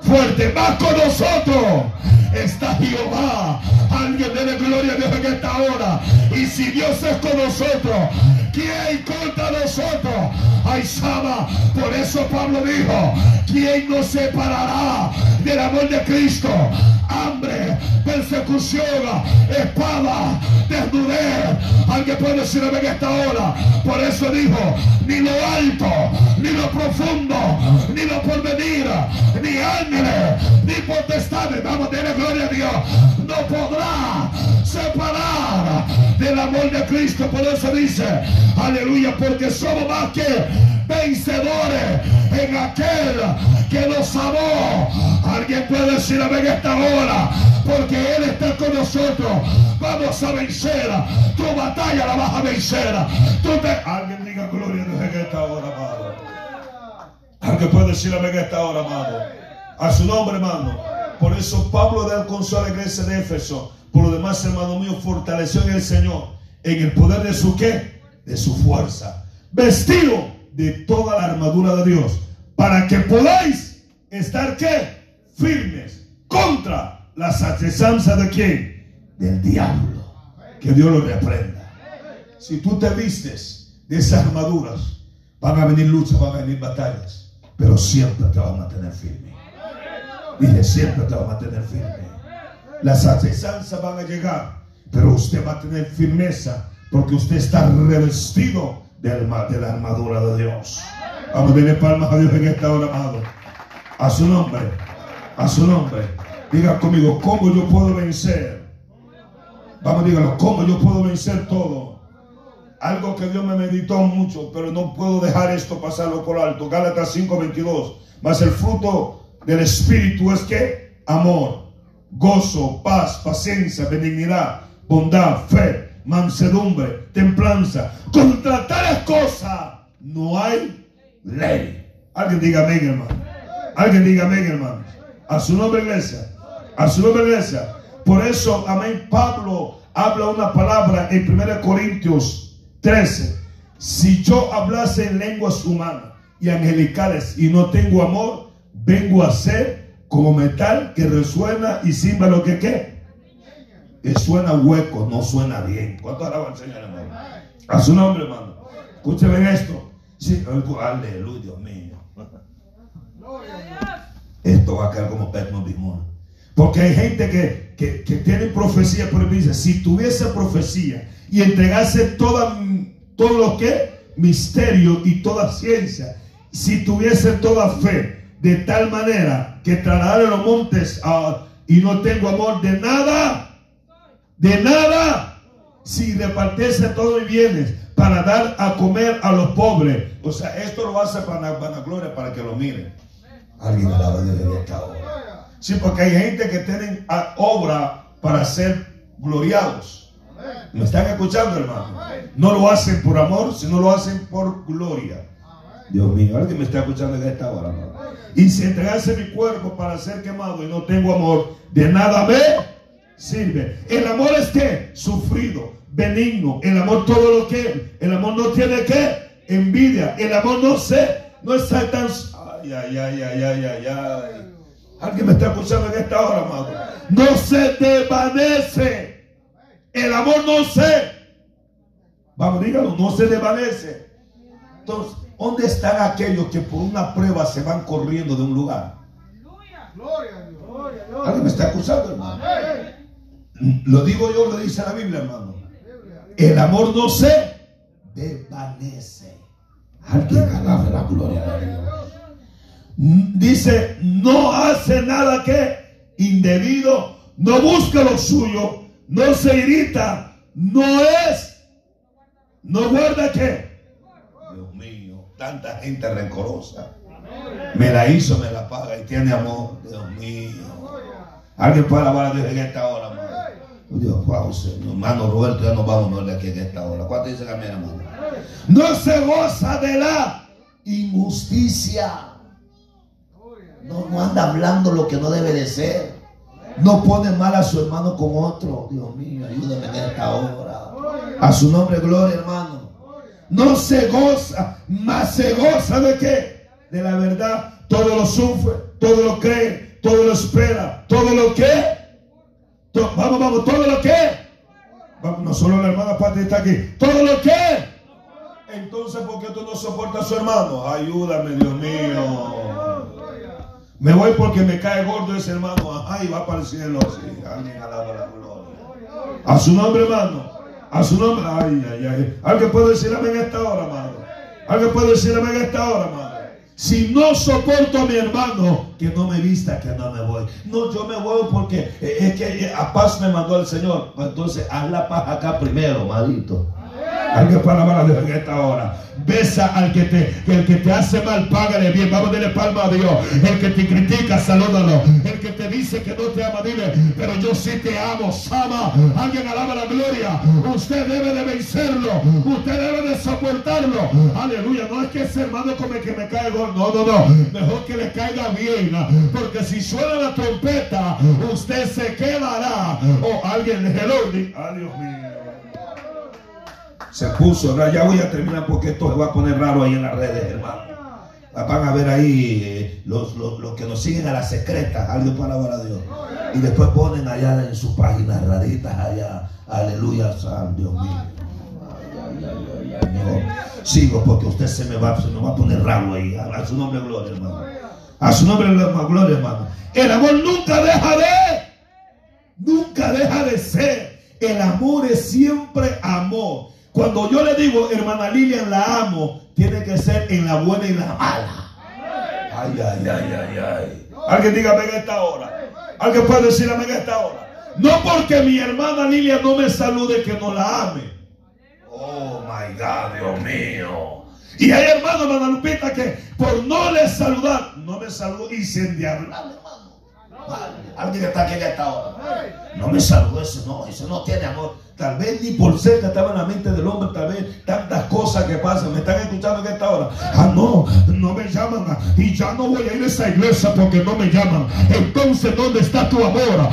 Fuerte, más con nosotros está Jehová. Alguien dele gloria a en esta hora. Y si Dios es con nosotros, ¿quién contra nosotros? Ay, Sama, por eso Pablo dijo, ¿quién nos separará del amor de Cristo? Hambre, persecución, espada, desnudez. Alguien puede decirme en esta hora. Por eso dijo, ni lo alto, ni lo profundo, ni lo porvenir, ni ángeles, ni potestades. Vamos, denle gloria a Dios. No podrá separar del amor de Cristo. Por eso dice, aleluya, porque somos más que vencedores en aquel que nos amó. Alguien puede decir amén esta hora, porque Él está con nosotros. Vamos a vencer. Tu batalla la vas a vencer. Alguien diga gloria a Dios en esta hora, amado. Alguien puede decir amén en esta hora, amado. A su nombre, hermano. Por eso Pablo el consuelo a la iglesia de Éfeso. Por lo demás, hermano mío, fortaleció en el Señor, en el poder de su qué? De su fuerza. Vestido de toda la armadura de Dios, para que podáis estar qué? Firmes contra la sachesanza de quién? Del diablo. Que Dios lo reprenda. Si tú te vistes de esas armaduras, van a venir luchas, van a venir batallas, pero siempre te van a mantener firme. Dije, siempre te va a mantener firme. Las asechanzas van a llegar, pero usted va a tener firmeza porque usted está revestido de, de la armadura de Dios. Vamos a darle palmas a Dios en esta hora, amado. A su nombre, a su nombre. Diga conmigo, ¿cómo yo puedo vencer? Vamos, dígalo, ¿cómo yo puedo vencer todo? Algo que Dios me meditó mucho, pero no puedo dejar esto pasarlo por alto. Gálatas 5:22. Más el fruto del Espíritu es que amor, gozo, paz, paciencia, benignidad, bondad, fe, mansedumbre, templanza. Contra tales cosas no hay ley. Alguien diga amén, hermano. Alguien diga amén, hermano. A su nombre, iglesia. A su nombre, iglesia. Por eso, amén, Pablo habla una palabra en 1 Corintios 13. Si yo hablase en lenguas humanas y angelicales y no tengo amor, vengo a ser como metal que resuena y simba lo que qué. Que suena hueco, no suena bien. ¿Cuánto alaban al Señor, hermano? A su nombre, hermano. Escúcheme esto. Sí, aleluya, Dios mío. Esto va a quedar como perno bimón. Porque hay gente que, que, tiene profecía, pero dice, si tuviese profecía y entregase toda, todo lo que misterio y toda ciencia, si tuviese toda fe, de tal manera que trasladaré los montes y no tengo amor de nada, de nada, si repartiese todo mis bienes para dar a comer a los pobres. O sea, esto lo hace para gloria para que lo miren. Alguien alaba a Dios en esta hora. Sí, porque hay gente que tienen obra para ser gloriados. ¿Me están escuchando, hermano? No lo hacen por amor, sino lo hacen por gloria. Dios mío, alguien me está escuchando en esta hora, hermano. Y si entregase mi cuerpo para ser quemado y no tengo amor, de nada me sirve. El amor es que sufrido, benigno. El amor todo lo que el amor no tiene que envidia. El amor no se, no está tan ay, ay, ay, ay, ay, ay, ay. Alguien me está escuchando en esta hora, amado. No se desvanece. El amor no se. Vamos, dígalo, no se desvanece. Entonces, ¿dónde están aquellos que por una prueba se van corriendo de un lugar? ¿Alguien me está acusando, hermano? Lo digo yo, lo dice la Biblia, hermano. El amor no se desvanece. Alguien alabe la gloria de Dios. Dice, no hace nada que indebido, no busca lo suyo, no se irrita, no es, no guarda que. Dios mío, tanta gente rencorosa. Me la hizo, me la paga y tiene amor. Dios mío. Alguien puede alabar a Dios en esta hora, hermano. Dios, wow, hermano Roberto, ya nos vamos ver aquí en esta hora. ¿Cuánto dice la mía, hermano? No se goza de la injusticia. No, no anda hablando lo que no debe de ser. No pone mal a su hermano con otro. Dios mío, ayúdame en esta hora. A su nombre, gloria, hermano. No se goza, más se goza de qué? De la verdad. Todo lo sufre, todo lo cree, todo lo espera, todo lo que. Vamos, vamos, todo lo que. Vamos, no solo la hermana Pati está aquí. Todo lo que. Entonces, ¿por qué tú no soportas a su hermano? Ayúdame, Dios mío. Me voy porque me cae gordo ese hermano. Ay, va para el cielo. Sí, alguien alaba la gloria. A su nombre, hermano. A su nombre. Ay, ay, ay. Alguien puede decir amén en esta hora, hermano. Alguien puede decir amén en esta hora, hermano. Si no soporto a mi hermano, que no me vista, que no me voy. No, yo me voy porque es que a paz me mandó el Señor. Entonces, haz la paz acá primero, maldito. Alguien para alabar a Dios en esta hora. Besa al que te, el que te hace mal, págale bien. Vamos a darle palma a Dios. El que te critica, salúdalo. El que te dice que no te ama, dile, pero yo sí te amo, Sama. Alguien alaba la gloria. Usted debe de vencerlo. Usted debe de soportarlo. Aleluya. No es que ese hermano come que me caiga. No, no, no. Mejor que le caiga bien. Porque si suena la trompeta, usted se quedará. O alguien le Ay, Dios mío se puso, ya voy a terminar porque esto se va a poner raro ahí en las redes, hermano. Van a ver ahí eh, los, que nos siguen a la secreta, algo para a Dios. Y después ponen allá en sus páginas raritas allá, aleluya, San Dios mío. Sigo porque usted se me va, se me va a poner raro ahí. A, su nombre gloria, hermano. A su nombre gloria, hermano. El amor nunca deja de, nunca deja de ser. El amor es siempre amor. Cuando yo le digo, hermana Lilian, la amo, tiene que ser en la buena y la mala. Ay, ay, ay, ay, ay. Alguien dígame en esta hora. Alguien puede decirme en esta hora. No porque mi hermana Lilian no me salude que no la ame. Oh my God, Dios mío. Y hay hermanos, hermana Lupita, que por no le saludar, no me saludó y se endiablan, hermano. Alguien que está aquí en esta hora. No me saludó ese, no, ese no tiene amor. Tal vez ni por cerca estaba en la mente del hombre, tal vez tantas cosas que pasan. ¿Me están escuchando en esta hora? Ah, no, no me llaman y ya no voy a ir a esa iglesia porque no me llaman. Entonces, ¿dónde está tu amor?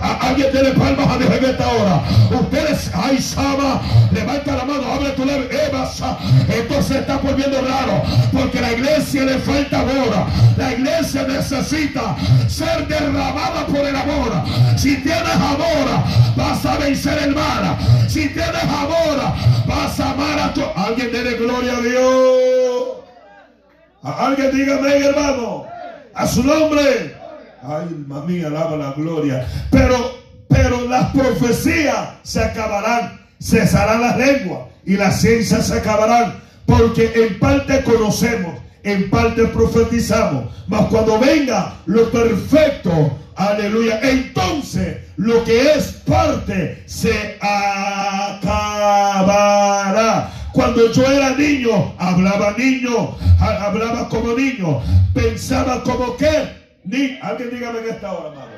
Alguien tiene palmas a Dios en esta hora. Ustedes, ay, Sama, levanta la mano, abre tu leve, Esto se está volviendo raro porque la iglesia le falta amor. La iglesia necesita ser derramada por el amor. Si tienes amor, vas a vencer el mal. Si tienes amor, vas a amar a tu. Alguien dele gloria a Dios. A alguien dígame, hermano. A su nombre. Ay, mami, alaba la gloria. Pero, pero las profecías se acabarán. Cesarán las lenguas y las ciencias se acabarán. Porque en parte conocemos, en parte profetizamos. Mas cuando venga lo perfecto, Aleluya. Entonces, lo que es parte se acabará. Cuando yo era niño, hablaba niño, hablaba como niño, pensaba como que. Ni, alguien dígame en esta hora, hermano.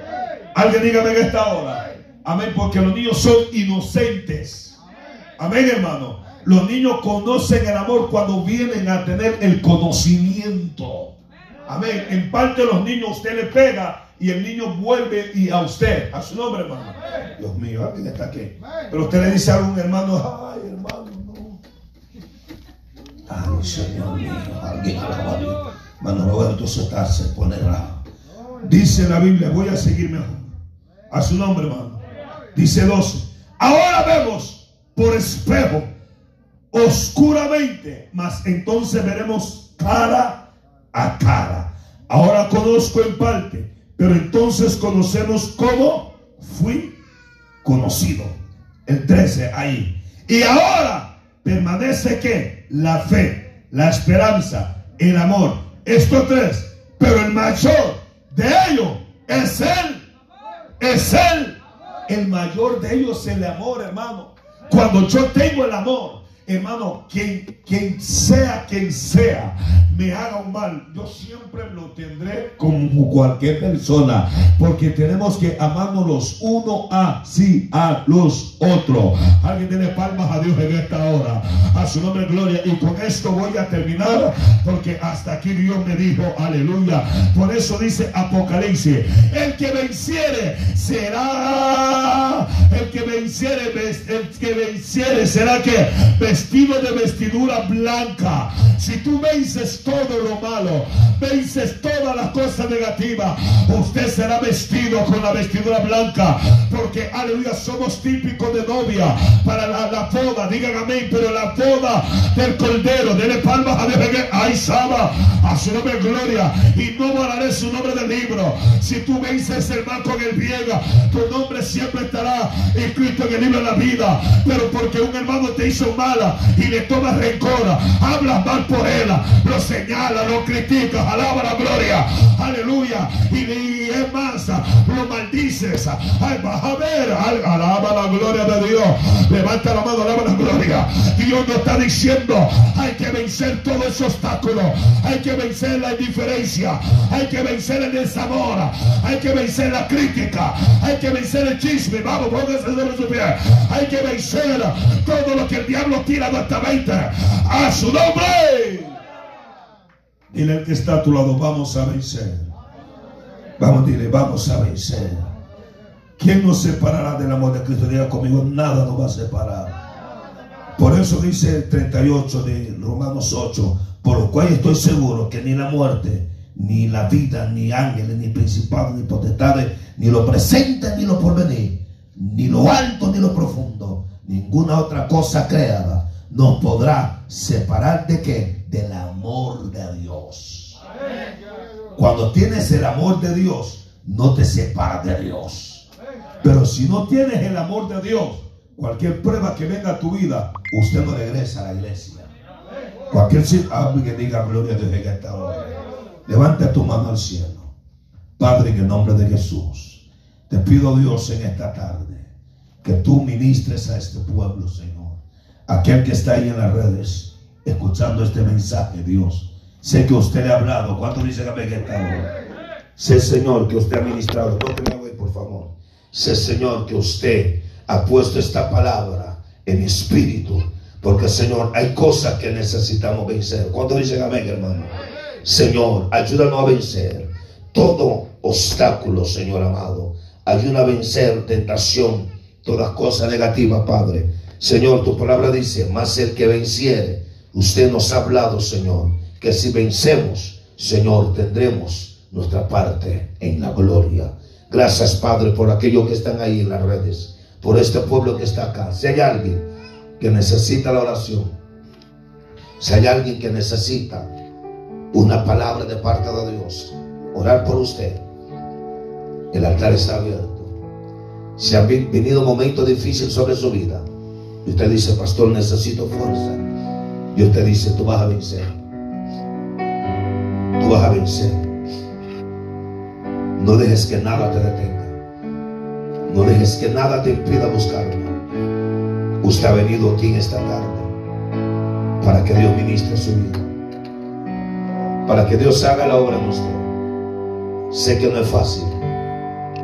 Alguien dígame en esta hora. Amén, porque los niños son inocentes. Amén, hermano. Los niños conocen el amor cuando vienen a tener el conocimiento. Amén. En parte los niños usted le pega y el niño vuelve y a usted, a su nombre, hermano. Dios mío, alguien está aquí. Pero usted le dice a un hermano, ay, hermano, no. Ay, Señor mío, alguien alaba a Dios. Hermano Roberto está, se pone raro. Dice la Biblia, voy a seguir mejor. A su nombre, hermano. Dice 12. Ahora vemos por espejo, oscuramente, mas entonces veremos cara a cara. Ahora conozco en parte pero entonces conocemos cómo fui conocido. El 13 ahí. Y ahora permanece que la fe, la esperanza, el amor. Estos tres. Pero el mayor de ellos es él. Es él. El mayor de ellos es el amor, hermano. Cuando yo tengo el amor, hermano, quien, quien sea quien sea, me haga un mal, yo siempre lo tendré como cualquier persona, porque tenemos que amarnos los uno a sí a los otros. Alguien tiene palmas a Dios en esta hora, a su nombre gloria. Y con esto voy a terminar, porque hasta aquí Dios me dijo, aleluya. Por eso dice Apocalipsis, el que venciere será, el que venciere, el que venciere será que vestido de vestidura blanca. Si tú vences todo lo malo, vences todas las cosas negativas, usted será vestido con la vestidura blanca. Porque, aleluya, somos típicos de novia para la, la boda. Digan amén, pero la boda del cordero, dele palmas a Dios. Ay, a su nombre gloria. Y no volaré su nombre del libro. Si tú vences el mal con el bien, tu nombre siempre estará escrito en el libro de la vida. Pero porque un hermano te hizo mala y le toma rencor, habla mal por él, lo señala, lo critica, alaba la gloria, aleluya, y, más, lo maldices, ay, vas a ver, alaba la gloria de Dios, levanta la mano, alaba la gloria, Dios nos está diciendo, hay que vencer todo ese obstáculo, hay que vencer la indiferencia, hay que vencer el desamor, hay que vencer la crítica, hay que vencer el chisme, vamos, póngase sobre su pie, hay que vencer todo lo que el diablo tira directamente a su nombre. Dile al que está a tu lado, vamos a vencer. Vamos, dile, vamos a vencer. ¿Quién nos separará del amor de Cristo? Diga conmigo, nada nos va a separar. Por eso dice el 38 de Romanos 8, por lo cual estoy seguro que ni la muerte, ni la vida, ni ángeles, ni principados, ni potestades, ni lo presente, ni lo porvenir, ni lo alto, ni lo profundo, ninguna otra cosa creada nos podrá separar de qué? Del amor de Dios. Cuando tienes el amor de Dios, no te separas de Dios. Pero si no tienes el amor de Dios, cualquier prueba que venga a tu vida, usted no regresa a la iglesia. Cualquier que diga gloria a Dios en esta hora. Levanta tu mano al cielo. Padre, en el nombre de Jesús, te pido Dios en esta tarde que tú ministres a este pueblo, Señor aquel que está ahí en las redes, escuchando este mensaje, Dios. Sé que usted le ha hablado. ¿Cuánto dice que está Sé, Señor, que usted ha ministrado. No me por favor. Sé, Señor, que usted ha puesto esta palabra en espíritu. Porque, Señor, hay cosas que necesitamos vencer. ¿Cuánto dice amén, hermano? Señor, ayúdanos a vencer todo obstáculo, Señor amado. Ayúdanos a vencer tentación, todas cosas negativas, Padre. Señor, tu palabra dice, más el que venciere, usted nos ha hablado, Señor, que si vencemos, Señor, tendremos nuestra parte en la gloria. Gracias, Padre, por aquellos que están ahí en las redes, por este pueblo que está acá. Si hay alguien que necesita la oración, si hay alguien que necesita una palabra de parte de Dios, orar por usted, el altar está abierto. Si han venido momentos difíciles sobre su vida, y usted dice, pastor, necesito fuerza. Y usted dice, tú vas a vencer. Tú vas a vencer. No dejes que nada te detenga. No dejes que nada te impida buscarme. Usted ha venido aquí en esta tarde para que Dios ministre su vida. Para que Dios haga la obra en usted. Sé que no es fácil.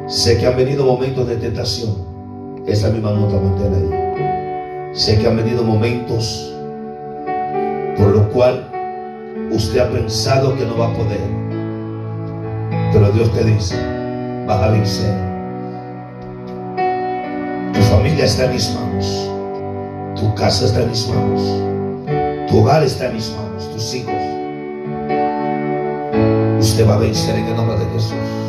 Sé que han venido momentos de tentación. Esa misma nota manténla ahí. Sé que han venido momentos por lo cual usted ha pensado que no va a poder. Pero Dios te dice, vas a vencer. Tu familia está en mis manos. Tu casa está en mis manos. Tu hogar está en mis manos. Tus hijos. Usted va a vencer en el nombre de Jesús.